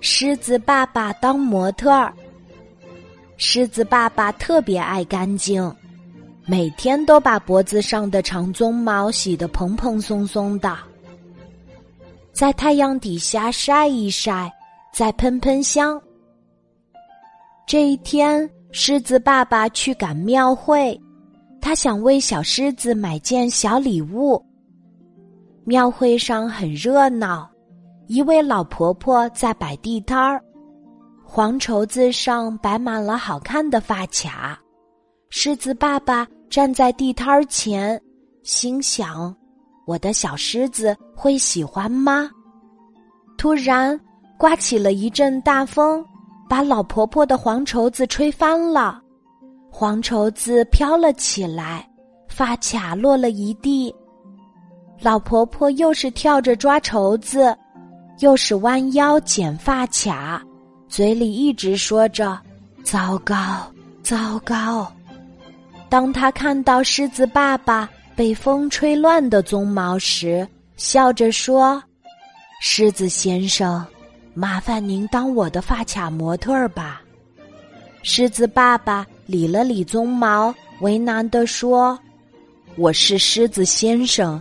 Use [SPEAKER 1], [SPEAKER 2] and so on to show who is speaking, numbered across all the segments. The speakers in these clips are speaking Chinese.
[SPEAKER 1] 狮子爸爸当模特儿。狮子爸爸特别爱干净，每天都把脖子上的长鬃毛洗得蓬蓬松松的，在太阳底下晒一晒，再喷喷香。这一天，狮子爸爸去赶庙会，他想为小狮子买件小礼物。庙会上很热闹，一位老婆婆在摆地摊儿，黄绸子上摆满了好看的发卡。狮子爸爸站在地摊儿前，心想：“我的小狮子会喜欢吗？”突然，刮起了一阵大风，把老婆婆的黄绸子吹翻了，黄绸子飘了起来，发卡落了一地。老婆婆又是跳着抓绸子，又是弯腰捡发卡，嘴里一直说着“糟糕，糟糕”。当他看到狮子爸爸被风吹乱的鬃毛时，笑着说：“狮子先生，麻烦您当我的发卡模特儿吧。”狮子爸爸理了理鬃毛，为难地说：“我是狮子先生。”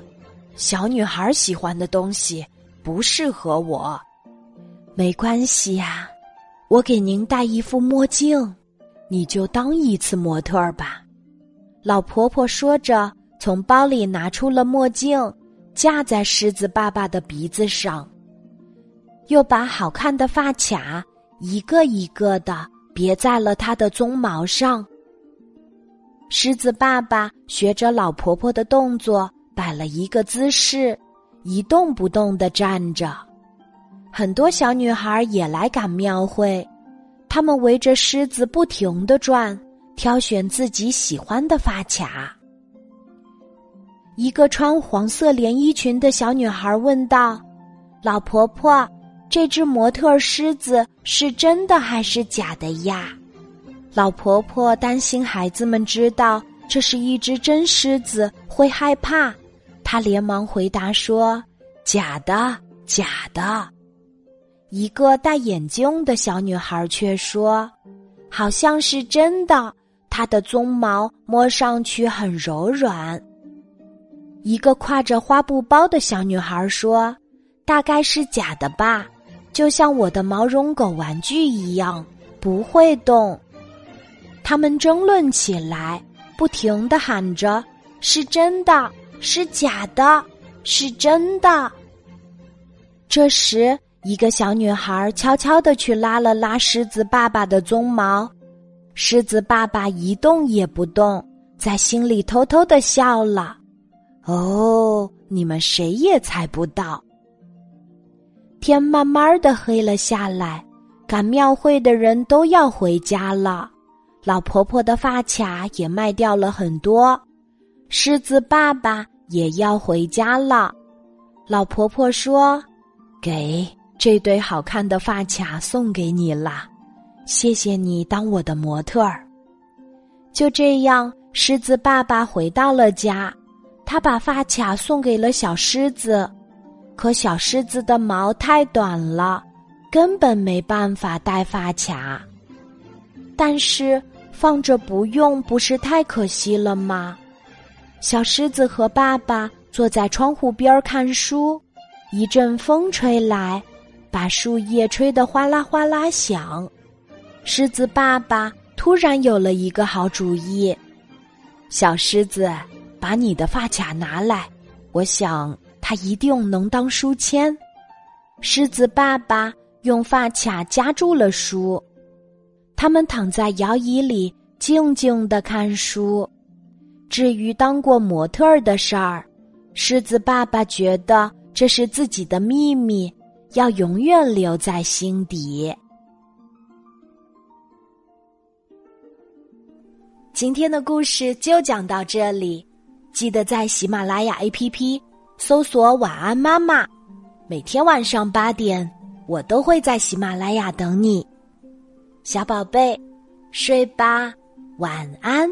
[SPEAKER 1] 小女孩喜欢的东西不适合我，没关系呀，我给您戴一副墨镜，你就当一次模特儿吧。老婆婆说着，从包里拿出了墨镜，架在狮子爸爸的鼻子上，又把好看的发卡一个一个的别在了他的鬃毛上。狮子爸爸学着老婆婆的动作。摆了一个姿势，一动不动的站着。很多小女孩也来赶庙会，她们围着狮子不停的转，挑选自己喜欢的发卡。一个穿黄色连衣裙的小女孩问道：“老婆婆，这只模特狮子是真的还是假的呀？”老婆婆担心孩子们知道这是一只真狮子会害怕。他连忙回答说：“假的，假的。”一个戴眼镜的小女孩却说：“好像是真的，它的鬃毛摸上去很柔软。”一个挎着花布包的小女孩说：“大概是假的吧，就像我的毛绒狗玩具一样，不会动。”他们争论起来，不停的喊着：“是真的。”是假的，是真的。这时，一个小女孩悄悄的去拉了拉狮子爸爸的鬃毛，狮子爸爸一动也不动，在心里偷偷的笑了。哦，你们谁也猜不到。天慢慢的黑了下来，赶庙会的人都要回家了，老婆婆的发卡也卖掉了很多。狮子爸爸也要回家了，老婆婆说：“给这对好看的发卡送给你啦，谢谢你当我的模特儿。”就这样，狮子爸爸回到了家，他把发卡送给了小狮子，可小狮子的毛太短了，根本没办法戴发卡。但是放着不用，不是太可惜了吗？小狮子和爸爸坐在窗户边看书，一阵风吹来，把树叶吹得哗啦哗啦响。狮子爸爸突然有了一个好主意：“小狮子，把你的发卡拿来，我想它一定能当书签。”狮子爸爸用发卡夹住了书，他们躺在摇椅里静静的看书。至于当过模特儿的事儿，狮子爸爸觉得这是自己的秘密，要永远留在心底。今天的故事就讲到这里，记得在喜马拉雅 APP 搜索“晚安妈妈”，每天晚上八点，我都会在喜马拉雅等你，小宝贝，睡吧，晚安。